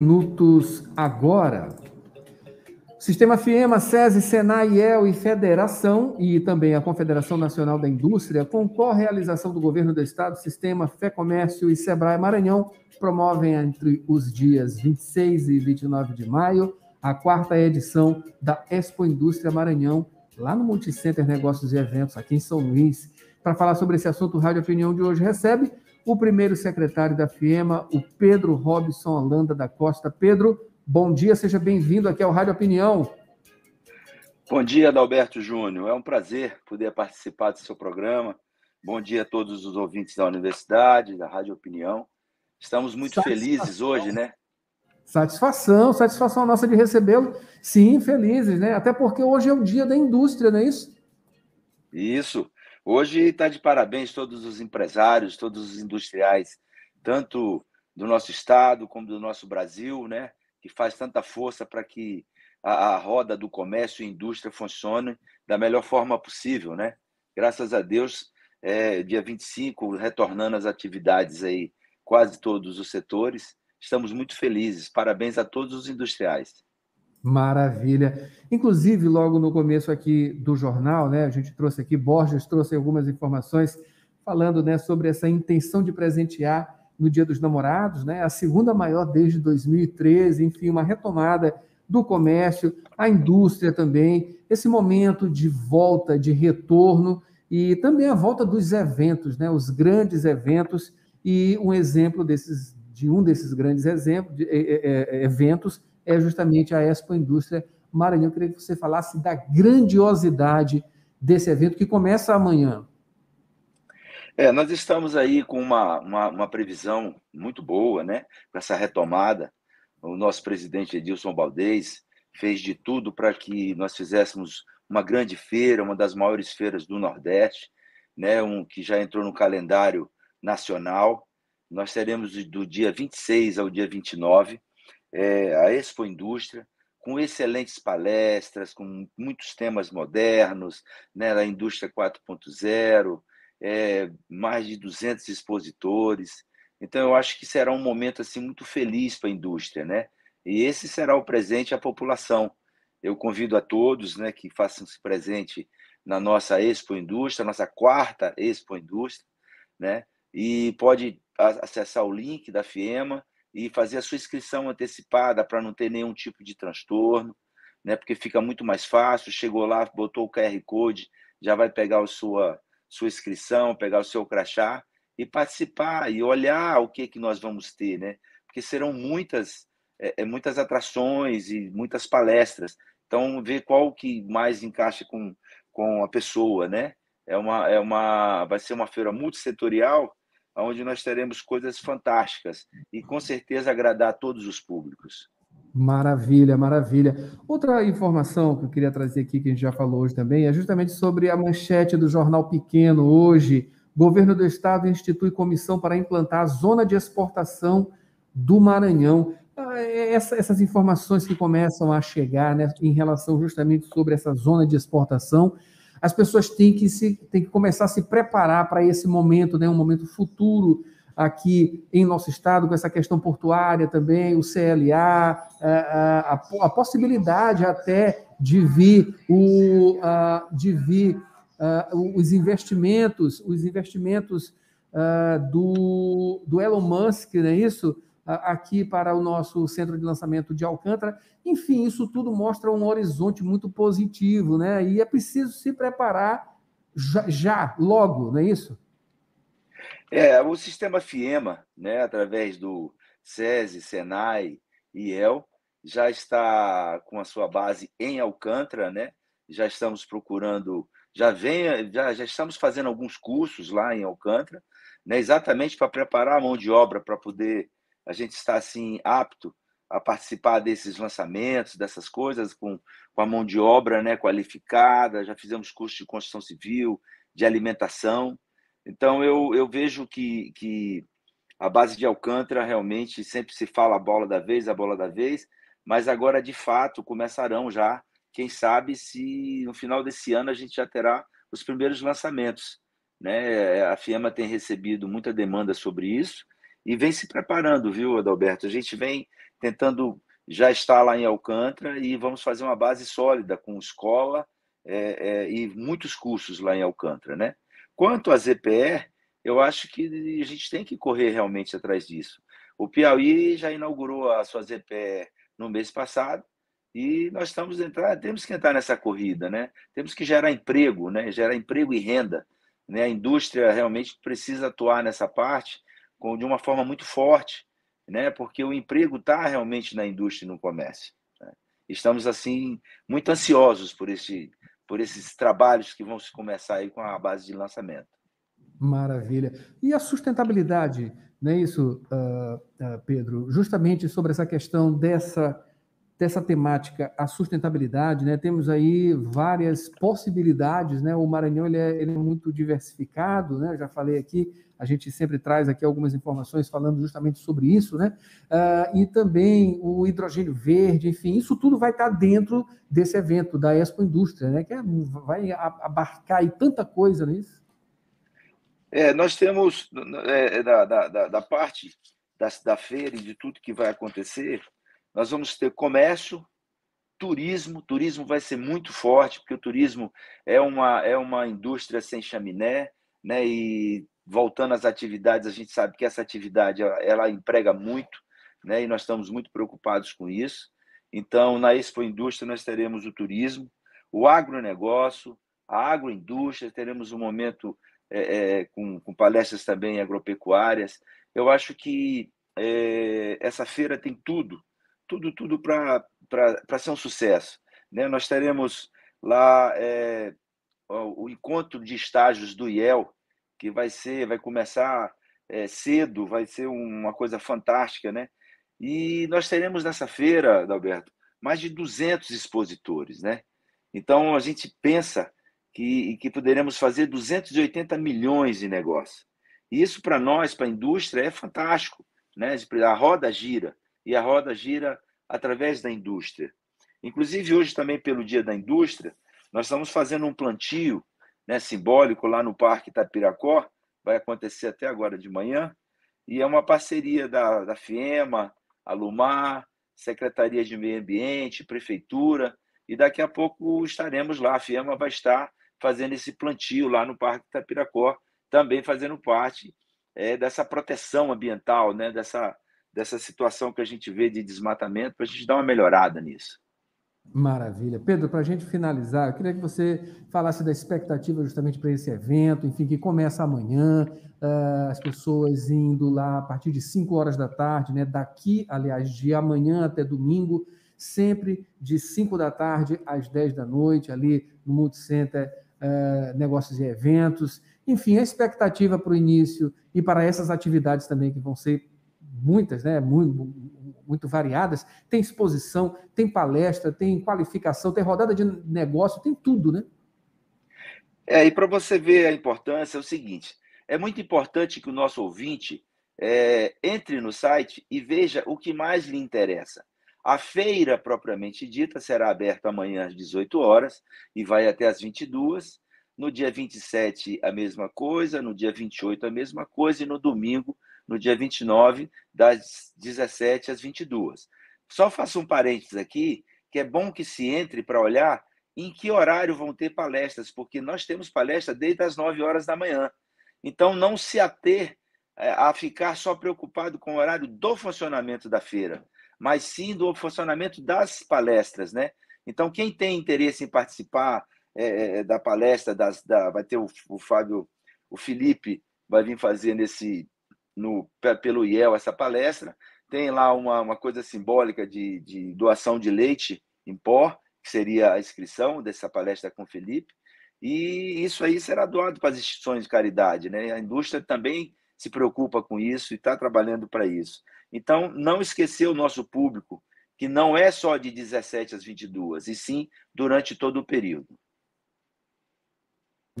minutos agora. Sistema FIEMA, SESI, SENAI, IEL e Federação, e também a Confederação Nacional da Indústria, com co-realização do Governo do Estado, Sistema Fé Comércio e Sebrae Maranhão, promovem entre os dias 26 e 29 de maio a quarta edição da Expo Indústria Maranhão, lá no Multicenter Negócios e Eventos, aqui em São Luís. Para falar sobre esse assunto, o Rádio Opinião de hoje recebe o primeiro secretário da FIEMA, o Pedro Robson Holanda da Costa. Pedro, bom dia, seja bem-vindo aqui ao Rádio Opinião. Bom dia, Adalberto Júnior. É um prazer poder participar do seu programa. Bom dia a todos os ouvintes da universidade, da Rádio Opinião. Estamos muito satisfação. felizes hoje, né? Satisfação, satisfação nossa de recebê-lo. Sim, felizes, né? Até porque hoje é o dia da indústria, não é isso? Isso. Hoje está de parabéns todos os empresários, todos os industriais, tanto do nosso estado como do nosso Brasil, né? Que faz tanta força para que a, a, roda do comércio e indústria funcione da melhor forma possível, né? Graças a Deus, é, dia 25, retornando às atividades aí, quase todos os setores. Estamos muito felizes. Parabéns a todos os industriais. Maravilha. Inclusive, logo no começo aqui do jornal, né, a gente trouxe aqui, Borges trouxe algumas informações falando né, sobre essa intenção de presentear no Dia dos Namorados, né, a segunda maior desde 2013, enfim, uma retomada do comércio, a indústria também, esse momento de volta, de retorno e também a volta dos eventos, né, os grandes eventos e um exemplo desses de um desses grandes exemplos, de, é, é, eventos é justamente a Expo Indústria Maranhão. Eu queria que você falasse da grandiosidade desse evento que começa amanhã. É, nós estamos aí com uma, uma, uma, previsão muito boa, né? Com essa retomada. O nosso presidente Edilson Baldez fez de tudo para que nós fizéssemos uma grande feira, uma das maiores feiras do Nordeste, né? Um que já entrou no calendário nacional. Nós teremos do dia 26 ao dia 29 é, a Expo Indústria, com excelentes palestras, com muitos temas modernos, né, da indústria 4.0, é, mais de 200 expositores. Então, eu acho que será um momento assim muito feliz para a indústria, né? E esse será o presente à população. Eu convido a todos, né, que façam-se presente na nossa Expo Indústria, nossa quarta Expo Indústria, né? E pode acessar o link da FIEMA e fazer a sua inscrição antecipada para não ter nenhum tipo de transtorno, né? Porque fica muito mais fácil. Chegou lá, botou o QR Code, já vai pegar a sua, sua inscrição, pegar o seu crachá e participar e olhar o que, que nós vamos ter, né? Porque serão muitas, é, é muitas atrações e muitas palestras. Então, ver qual que mais encaixa com, com a pessoa, né? É uma, é uma, vai ser uma feira multissetorial onde nós teremos coisas fantásticas e com certeza agradar a todos os públicos. Maravilha, maravilha. Outra informação que eu queria trazer aqui, que a gente já falou hoje também, é justamente sobre a manchete do Jornal Pequeno hoje. Governo do Estado institui comissão para implantar a zona de exportação do Maranhão. Ah, é essa, essas informações que começam a chegar né, em relação justamente sobre essa zona de exportação as pessoas têm que, se, têm que começar a se preparar para esse momento, né, um momento futuro aqui em nosso estado, com essa questão portuária também, o CLA, a, a, a possibilidade até de vir, o, a, de vir os investimentos, os investimentos do, do Elon Musk, não é isso? Aqui para o nosso centro de lançamento de Alcântara. Enfim, isso tudo mostra um horizonte muito positivo, né? E é preciso se preparar já, já logo, não é isso? É, o sistema FIEMA, né, através do SESI, SENAI e EL, já está com a sua base em Alcântara, né? Já estamos procurando, já vem, já, já estamos fazendo alguns cursos lá em Alcântara, né, exatamente para preparar a mão de obra para poder a gente está assim apto a participar desses lançamentos, dessas coisas, com, com a mão de obra né, qualificada, já fizemos curso de construção civil, de alimentação. Então, eu, eu vejo que, que a base de Alcântara realmente sempre se fala a bola da vez, a bola da vez, mas agora, de fato, começarão já, quem sabe se no final desse ano a gente já terá os primeiros lançamentos. Né? A FIEMA tem recebido muita demanda sobre isso, e vem se preparando, viu, Adalberto? A gente vem tentando já estar lá em Alcântara e vamos fazer uma base sólida com escola é, é, e muitos cursos lá em Alcântara, né? Quanto à ZPE, eu acho que a gente tem que correr realmente atrás disso. O Piauí já inaugurou a sua ZPE no mês passado e nós estamos entrar, temos que entrar nessa corrida, né? Temos que gerar emprego, né? Gerar emprego e renda, né? A indústria realmente precisa atuar nessa parte de uma forma muito forte, né? Porque o emprego está realmente na indústria e no comércio. Né? Estamos assim muito ansiosos por esse por esses trabalhos que vão se começar aí com a base de lançamento. Maravilha. E a sustentabilidade, não é isso, uh, uh, Pedro? Justamente sobre essa questão dessa dessa temática, a sustentabilidade, né? Temos aí várias possibilidades, né? O Maranhão ele é, ele é muito diversificado, né? já falei aqui, a gente sempre traz aqui algumas informações falando justamente sobre isso, né? Uh, e também o hidrogênio verde, enfim, isso tudo vai estar dentro desse evento da Expo Indústria, né? Que é, vai abarcar aí tanta coisa nisso. É, nós temos é, da, da, da parte da, da feira e de tudo que vai acontecer, nós vamos ter comércio, turismo. Turismo vai ser muito forte, porque o turismo é uma, é uma indústria sem chaminé, né? E voltando às atividades, a gente sabe que essa atividade ela emprega muito, né? E nós estamos muito preocupados com isso. Então, na Expo Indústria, nós teremos o turismo, o agronegócio, a agroindústria, teremos um momento é, é, com, com, palestras também agropecuárias. Eu acho que é, essa feira tem tudo tudo, tudo para ser um sucesso. Né? Nós teremos lá é, o encontro de estágios do IEL, que vai ser, vai começar é, cedo, vai ser uma coisa fantástica, né? E nós teremos nessa feira, Adalberto, mais de 200 expositores, né? Então a gente pensa que, que poderemos fazer 280 milhões de negócios. E isso para nós, para a indústria, é fantástico, né? A roda gira e a roda gira através da indústria. Inclusive, hoje, também pelo Dia da Indústria, nós estamos fazendo um plantio né, simbólico lá no Parque Itapiracó, vai acontecer até agora de manhã, e é uma parceria da, da FIEMA, a Lumar, Secretaria de Meio Ambiente, Prefeitura, e daqui a pouco estaremos lá. A FIEMA vai estar fazendo esse plantio lá no Parque Itapiracó, também fazendo parte é, dessa proteção ambiental, né, dessa, dessa situação que a gente vê de desmatamento, para a gente dar uma melhorada nisso. Maravilha. Pedro, para a gente finalizar, eu queria que você falasse da expectativa justamente para esse evento, enfim, que começa amanhã, uh, as pessoas indo lá a partir de 5 horas da tarde, né? Daqui, aliás, de amanhã até domingo, sempre de 5 da tarde às 10 da noite, ali no Multicenter uh, Negócios e Eventos. Enfim, a expectativa para o início e para essas atividades também que vão ser muitas, né, muito, muito variadas, tem exposição, tem palestra, tem qualificação, tem rodada de negócio, tem tudo, né? É, e para você ver a importância, é o seguinte: é muito importante que o nosso ouvinte é, entre no site e veja o que mais lhe interessa. A feira propriamente dita será aberta amanhã às 18 horas e vai até às 22. No dia 27, a mesma coisa. No dia 28, a mesma coisa. E no domingo, no dia 29, das 17 às 22. Só faço um parênteses aqui, que é bom que se entre para olhar em que horário vão ter palestras, porque nós temos palestra desde as 9 horas da manhã. Então, não se ater é, a ficar só preocupado com o horário do funcionamento da feira, mas sim do funcionamento das palestras, né? Então, quem tem interesse em participar é, é da palestra, das, da, vai ter o, o Fábio, o Felipe vai vir fazer nesse no, pelo IEL essa palestra. Tem lá uma, uma coisa simbólica de, de doação de leite em pó, que seria a inscrição dessa palestra com o Felipe. E isso aí será doado para as instituições de caridade. Né? A indústria também se preocupa com isso e está trabalhando para isso. Então, não esquecer o nosso público, que não é só de 17 às 22, e sim durante todo o período.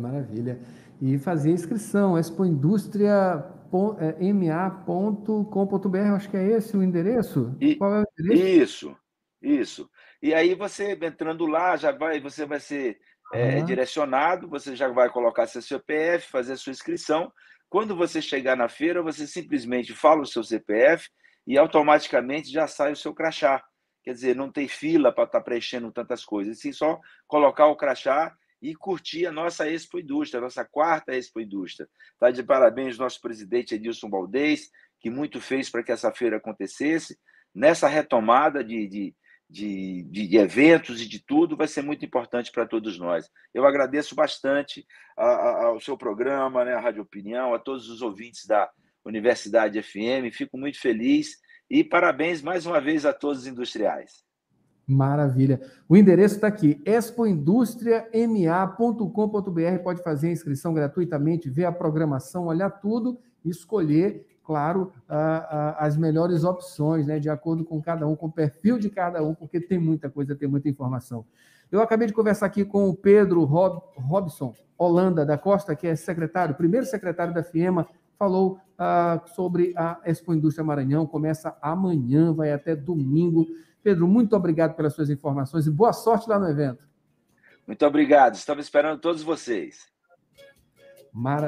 Maravilha. E fazer inscrição, expoindústria.ma.com.br, acho que é esse o endereço? E, Qual é o endereço? Isso, isso. E aí você entrando lá, já vai, você vai ser é, direcionado, você já vai colocar seu CPF, fazer a sua inscrição. Quando você chegar na feira, você simplesmente fala o seu CPF e automaticamente já sai o seu crachá. Quer dizer, não tem fila para estar tá preenchendo tantas coisas, sim só colocar o crachá e curtir a nossa Expo Indústria, a nossa quarta Expo Indústria. Está de parabéns nosso presidente Edilson Baldez, que muito fez para que essa feira acontecesse. Nessa retomada de, de, de, de, eventos e de tudo, vai ser muito importante para todos nós. Eu agradeço bastante a, a, ao seu programa, né, a Rádio Opinião, a todos os ouvintes da Universidade FM, fico muito feliz e parabéns mais uma vez a todos os industriais. Maravilha. O endereço está aqui, expoindustriama.com.br. Pode fazer a inscrição gratuitamente, ver a programação, olhar tudo escolher, claro, as melhores opções, né, de acordo com cada um, com o perfil de cada um, porque tem muita coisa, tem muita informação. Eu acabei de conversar aqui com o Pedro Rob, Robson Holanda da Costa, que é secretário, primeiro secretário da FIEMA, falou ah, sobre a Expo Indústria Maranhão, começa amanhã, vai até domingo. Pedro, muito obrigado pelas suas informações e boa sorte lá no evento. Muito obrigado, estamos esperando todos vocês. Maravilha.